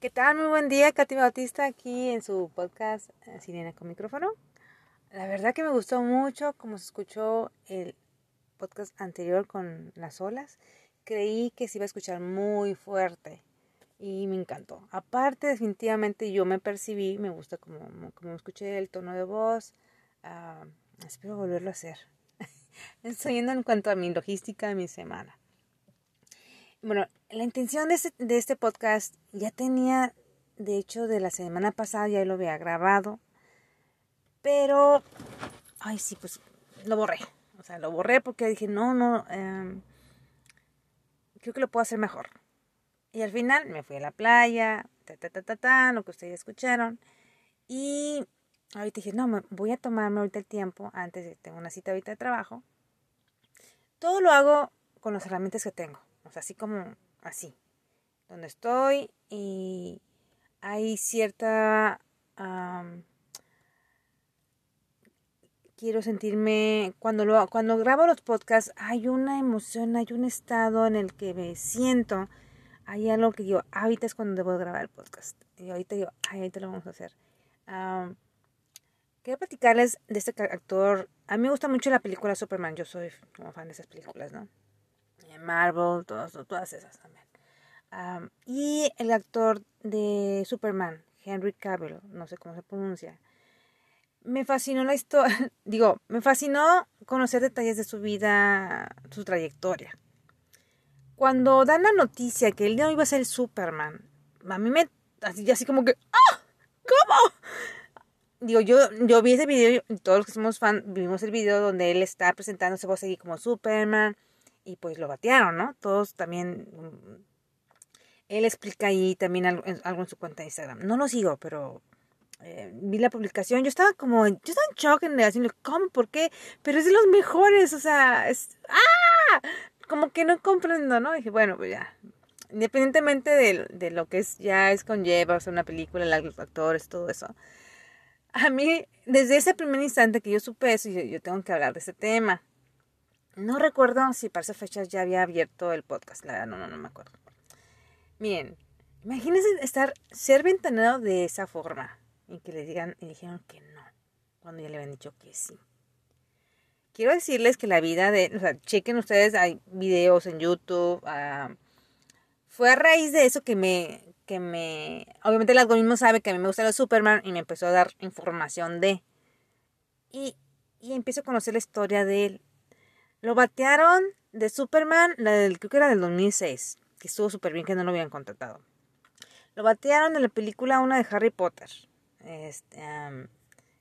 ¿Qué tal? Muy buen día, Katy Bautista, aquí en su podcast eh, Sirena con micrófono. La verdad que me gustó mucho como se escuchó el podcast anterior con las olas. Creí que se iba a escuchar muy fuerte y me encantó. Aparte, definitivamente yo me percibí, me gusta como, como escuché el tono de voz. Ah, espero volverlo a hacer. Estoy yendo en cuanto a mi logística de mi semana. Bueno, la intención de este, de este podcast ya tenía, de hecho, de la semana pasada ya lo había grabado, pero, ay, sí, pues lo borré. O sea, lo borré porque dije, no, no, eh, creo que lo puedo hacer mejor. Y al final me fui a la playa, ta, ta, ta, ta, ta, lo que ustedes escucharon. Y ahorita dije, no, me voy a tomarme ahorita el tiempo, antes de tengo una cita ahorita de trabajo. Todo lo hago con las herramientas que tengo. Así como así. Donde estoy y hay cierta... quiero sentirme, cuando, lo, cuando grabo los podcasts, hay una emoción, hay un estado en el que me siento, hay algo que digo, ahorita es cuando debo grabar el podcast. Y ahorita digo, ay, ahorita lo vamos a hacer. quiero platicarles de este actor. A mí me gusta mucho la película Superman, yo soy fan de esas películas, ¿no? Marvel, todas, todas esas también. y el actor de Superman, Henry Cavill, no sé cómo se pronuncia. Me fascinó la historia, digo, me fascinó conocer detalles de su vida, su trayectoria. Cuando dan la noticia que él no iba a ser Superman, a mí me, así, así como que, ¡ah! ¿Cómo? Digo, yo, yo vi ese video todos los que somos fan vimos el video donde él está presentándose a seguir como Superman y pues lo batearon, ¿no? Todos también, mm, él explica ahí también algo, en su cuenta de Instagram. No lo sigo, pero eh, vi la publicación, yo estaba como, yo estaba en shock en decirle, ¿cómo? ¿Por qué? Pero es de los mejores, o sea, es, ¡ah! Como que no comprendo, ¿no? dije, bueno, pues ya, independientemente de, de lo que es, ya es conlleva, o sea, una película, los actores, todo eso. A mí, desde ese primer instante que yo supe eso, yo tengo que hablar de ese tema. No recuerdo si para esas fechas ya había abierto el podcast, la verdad, no, no, no me acuerdo. Miren, imagínense estar, ser ventaneado de esa forma y que le digan, y dijeron que no, cuando ya le habían dicho que sí. Quiero decirles que la vida de, o sea, chequen ustedes, hay videos en YouTube, ah, fue a raíz de eso que me, que me, obviamente el algoritmo sabe que a mí me gusta el Superman y me empezó a dar información de, y, y empiezo a conocer la historia de él lo batearon de Superman, la del, creo que era del 2006, que estuvo súper bien que no lo habían contratado. Lo batearon en la película una de Harry Potter, este,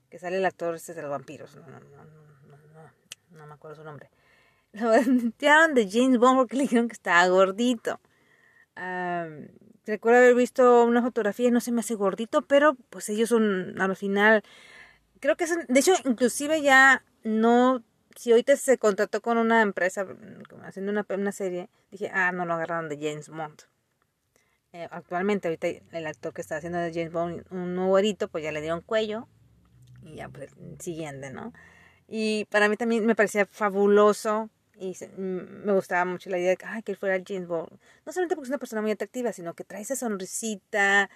que sale el actor este de los vampiros, no, no, no, no, no, no me acuerdo su nombre. Lo batearon de James Bond porque le dijeron que estaba gordito. recuerdo haber visto una fotografía y no se me hace gordito, pero pues ellos son, al final, creo que es, de hecho, inclusive ya no si ahorita se contrató con una empresa mm, haciendo una, una serie, dije, ah, no lo agarraron de James Bond. Eh, actualmente, ahorita el actor que está haciendo de James Bond, un nuevo pues ya le dieron cuello y ya, pues, siguiente, ¿no? Y para mí también me parecía fabuloso y mm, me gustaba mucho la idea de que, ay, que él fuera James Bond. No solamente porque es una persona muy atractiva, sino que trae esa sonrisita,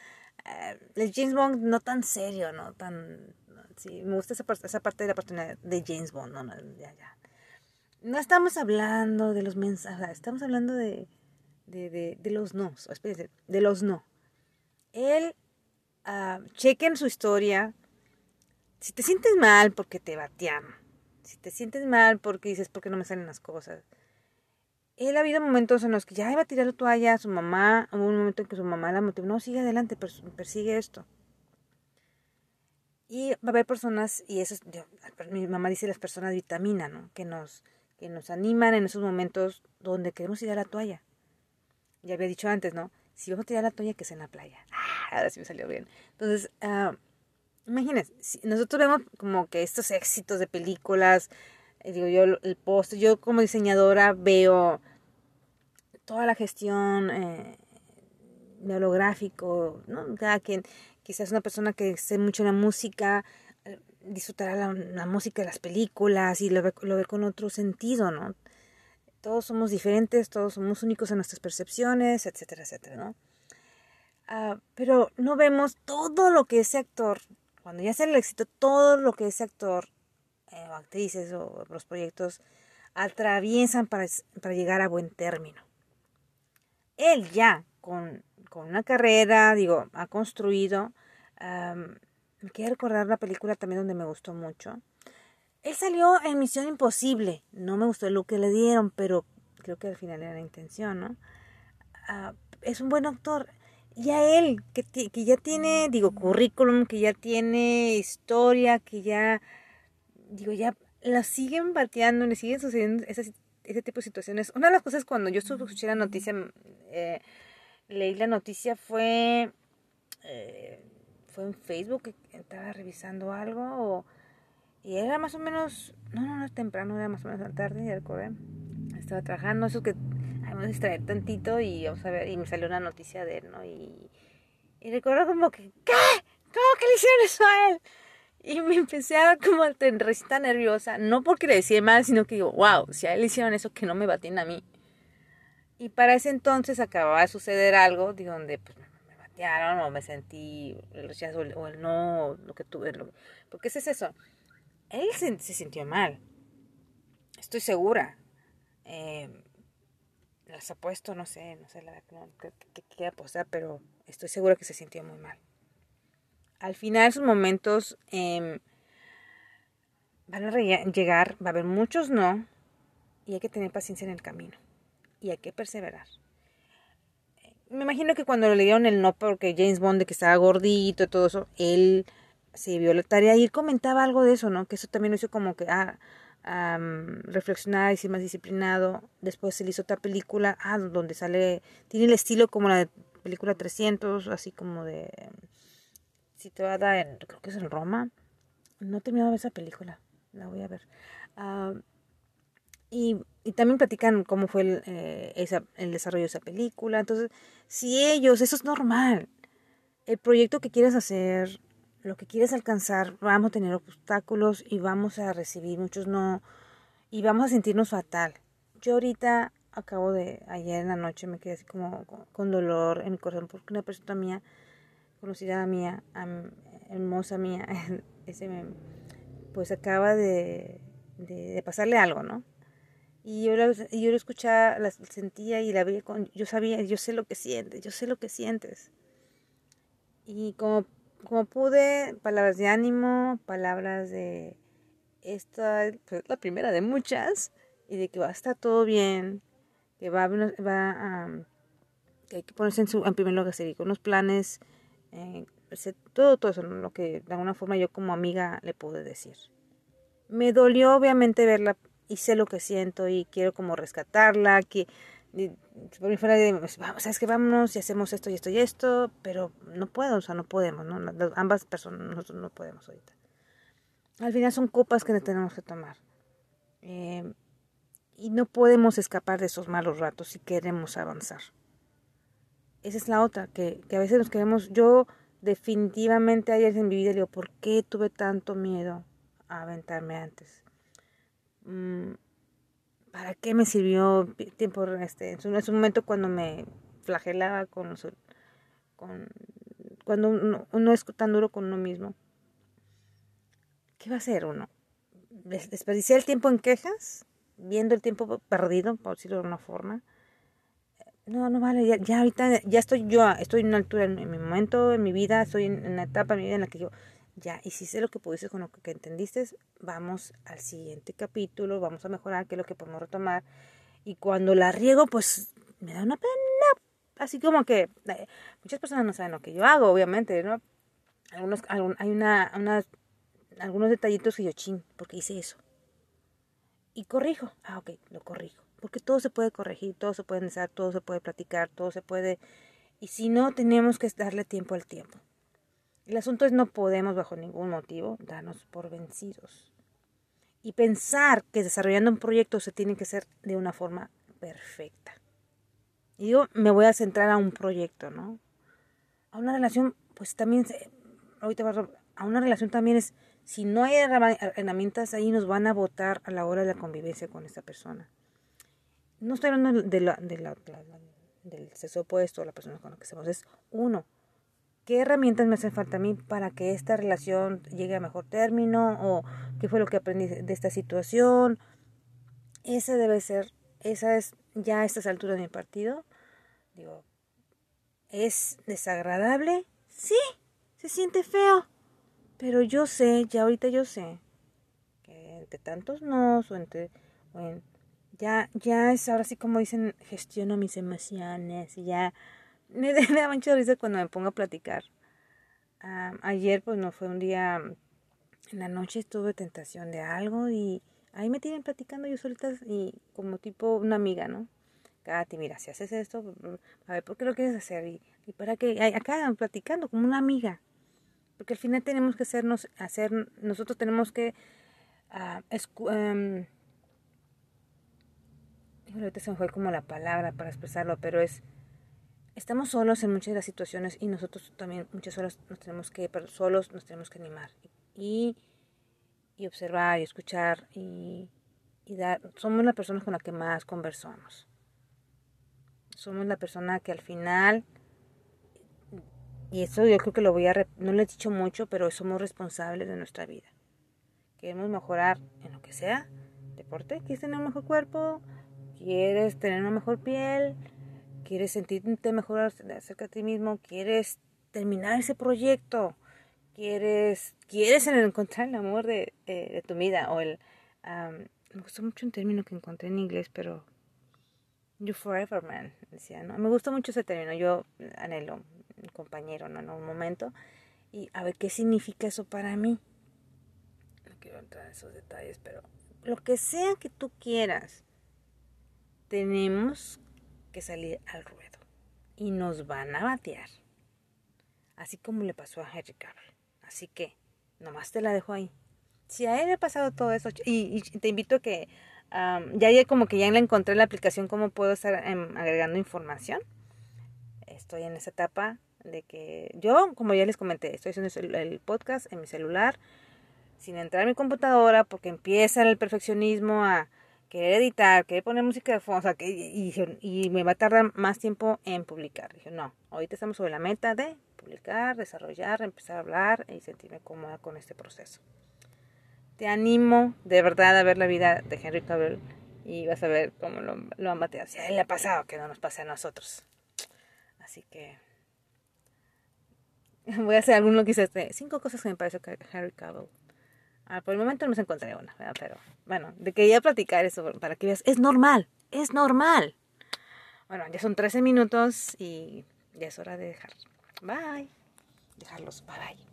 eh, el James Bond no tan serio, no tan Sí, me gusta esa, esa parte de la oportunidad de James Bond. No, no, ya, ya. No estamos hablando de los mensajes, estamos hablando de, de, de, de los no. De los no. Él, uh, chequen su historia. Si te sientes mal porque te batean, si te sientes mal porque dices, porque no me salen las cosas. Él ha habido momentos en los que ya iba a tirar la toalla a su mamá, hubo un momento en que su mamá la motivó, no, sigue adelante, persigue esto. Y va a haber personas, y eso es, mi mamá dice las personas vitamina, ¿no? Que nos, que nos animan en esos momentos donde queremos ir a la toalla. Ya había dicho antes, ¿no? Si vamos a tirar la toalla, que es en la playa. Ah, ahora sí me salió bien. Entonces, uh, imagínense, si nosotros vemos como que estos éxitos de películas, eh, digo yo, el post, yo como diseñadora veo toda la gestión eh, de holográfico, ¿no? Cada quien quizás una persona que sé mucho la música eh, disfrutará la, música de las películas y lo ve, lo ve con otro sentido, ¿no? Todos somos diferentes, todos somos únicos en nuestras percepciones, etcétera, etcétera, ¿no? Ah, pero no vemos todo lo que ese actor, cuando ya sea el éxito, todo lo que ese actor eh, o actrices o los proyectos atraviesan para, para llegar a buen término. Él ya, con, con una carrera, digo, ha construido, me quiero recordar la película también donde me gustó mucho. Él salió en Misión Imposible. No me gustó lo que le dieron, pero creo que al final era la intención, ¿no? Ah, es un buen actor. Y a él, que, que ya tiene, digo, currículum, que ya tiene historia, que ya, digo, ya la siguen bateando, le siguen sucediendo ese, ese tipo de situaciones. Una de las cosas cuando yo escuché la noticia, eh, leí la noticia, fue, eh, fue en Facebook, que estaba revisando algo, y era más o menos, no, no, no, temprano, era más o menos la tarde, ya recuerdo, estaba trabajando, eso que vamos a distraer tantito y vamos a ver, y me salió una noticia de él, ¿no? Y, y recuerdo como que, ¿qué? ¿Cómo que le hicieron eso a él? Y me empecé a como a nerviosa, no porque le decía mal, sino que digo, wow, si a él le hicieron eso, que no me baten a mí. Y para ese entonces acababa de suceder algo, de donde pues, me batearon o me sentí el rechazo o el no, lo que tuve. Lo, porque ese es eso. Él se, sintió mal. Estoy segura. Eh, las apuesto, no sé, no sé la verdad que quiera apostar, pero estoy segura que se sintió muy mal. Al final, esos momentos em, van a llegar, va a haber muchos no, y hay que tener paciencia en el camino, y hay que perseverar. Me imagino que cuando le dieron el no porque James Bond que estaba gordito y todo eso, él se vio la tarea y él comentaba algo de eso, ¿no? Que eso también lo hizo como que, ah, reflexionar y ser más disciplinado. Después se le hizo otra película, ah, donde sale, tiene el estilo como la de película 300, así como de situada en, creo que es en Roma. No he terminado de ver esa película, la voy a ver. Y, y, también platican cómo fue el, eh, esa, el desarrollo de esa película. Entonces, si ellos, eso es normal. El proyecto que quieres hacer, lo que quieres alcanzar, vamos a tener obstáculos y vamos a recibir muchos no y vamos a sentirnos fatal. Yo ahorita acabo de, ayer en la noche me quedé así como con dolor en mi corazón porque una persona mía, conocida mía, hermosa mía, ese pues acaba de, de, pasarle algo, ¿no? Y yo, la, yo lo escuchaba, la sentía y la veía con, yo sabía, yo sé lo que sientes, yo sé lo que sientes. Y como como pude, palabras de ánimo, palabras de esta pues, la primera de muchas y de que va a estar todo bien, que va, va a que hay que ponerse en, su, en primer lugar, con unos planes, eh, todo, todo eso, lo que de alguna forma yo como amiga le pude decir. Me dolió obviamente verla y sé lo que siento y quiero como rescatarla, que por mi fuera de, pues, vamos, sabes que vámonos y hacemos esto y esto y esto, pero no puedo, o sea, no podemos, ¿no? ambas personas, nosotros no podemos ahorita. Al final son copas que tenemos que tomar. Eh, y no podemos escapar de esos malos ratos si queremos avanzar. Esa es la otra, que, que a veces nos queremos, yo definitivamente ayer en mi vida digo, ¿por qué tuve tanto miedo a aventarme antes? Mm, ¿para qué me sirvió tiempo este en su momento cuando me flagelaba con, con cuando uno, es tan duro con uno mismo qué va a hacer uno desperdiciar el tiempo en quejas viendo el tiempo perdido por decirlo de alguna forma. No no vale ya, ya ahorita ya estoy yo estoy en una altura en, mi momento en mi vida estoy en, en una etapa en mi vida en la que yo ya hiciste lo que pudiste con lo que entendiste, vamos al siguiente capítulo, vamos a mejorar qué es lo que podemos retomar. Y cuando la riego, pues me da una pena. Así como que eh, muchas personas no saben lo que yo hago, obviamente, ¿no? Algunos, hay una, una, algunos detallitos que yo ching, porque hice eso. Y corrijo. Ah, ok, lo corrijo. Porque todo se puede corregir, todo se puede analizar, todo se puede platicar, todo se puede... Y si no, tenemos que darle tiempo al tiempo. El asunto es no podemos bajo ningún motivo darnos por vencidos. Y pensar que desarrollando un proyecto se tiene que hacer de una forma perfecta. Y yo me voy a centrar a un proyecto, ¿no? A una relación, pues también, ahorita a una relación también es, si no hay herramientas ahí nos van a votar a la hora de la convivencia con esta persona. No estoy hablando de la, de la, del sexo opuesto, la persona con la que estamos, es uno. ¿Qué herramientas me hacen falta a mí para que esta relación llegue a mejor término? ¿O qué fue lo que aprendí de esta situación? Ese debe ser, esa es ya a estas alturas de mi partido. Digo, ¿es desagradable? Sí, se siente feo. Pero yo sé, ya ahorita yo sé, que entre tantos no, o entre, ya, ya es ahora sí como dicen, gestiono mis emociones y ya me, da mucha risa cuando me pongo a platicar. ayer pues no fue un día, en la noche tuve tentación de algo y ahí me tienen platicando yo solita y como tipo una amiga, ¿no? Katy, mira, si haces esto, a ver, ¿por qué lo quieres hacer? Y, para que, acá platicando como una amiga. Porque al final tenemos que hacernos, hacer, nosotros tenemos que, uh, ahorita se me fue como la palabra para expresarlo, pero es estamos solos en muchas de las situaciones y nosotros también muchas horas nos tenemos que, pero solos nos tenemos que animar y, y observar y escuchar y, y, dar, somos la persona con la que más conversamos. Somos la persona que al final, y eso yo creo que lo voy a, no lo he dicho mucho, pero somos responsables de nuestra vida. Queremos mejorar en lo que sea, deporte, quieres tener un mejor cuerpo, quieres tener una mejor piel, quieres sentirte mejor acerca de ti mismo, quieres terminar ese proyecto, quieres, quieres encontrar el amor de, de, tu vida o el... me gustó mucho un término que encontré en inglés, pero... You forever man, decía, ¿no? Me gusta mucho ese término, yo anhelo un compañero, ¿no? En un momento. Y a ver qué significa eso para mí. No quiero entrar en esos detalles, pero lo que sea que tú quieras, tenemos que salir al ruedo y nos van a batear. Así como le pasó a Henry Cavill. Así que nomás te la dejo ahí. Si a él le ha pasado todo eso, y, te invito a que ya, ya como que ya encontré la aplicación cómo puedo estar em, agregando información. Estoy en esa etapa de que yo, como ya les comenté, estoy haciendo el podcast en mi celular sin entrar a mi computadora porque empieza el perfeccionismo a querer editar, querer poner música de fondo, o sea, que, y, me va a tardar más tiempo en publicar. Dije, no, ahorita estamos sobre la meta de publicar, desarrollar, empezar a hablar y sentirme cómoda con este proceso. Te animo de verdad a ver la vida de Henry Cavill y vas a ver cómo lo, lo han bateado. Si a él le ha pasado, que no nos pase a nosotros. Así que voy a hacer alguno que hice cinco cosas que me parece que Henry Cavill Ah, por el momento no se encontré una, pero bueno, de que a platicar eso para que veas, es normal, es normal. Bueno, ya son 13 minutos y ya es hora de dejar. Bye. Dejarlos, bye bye.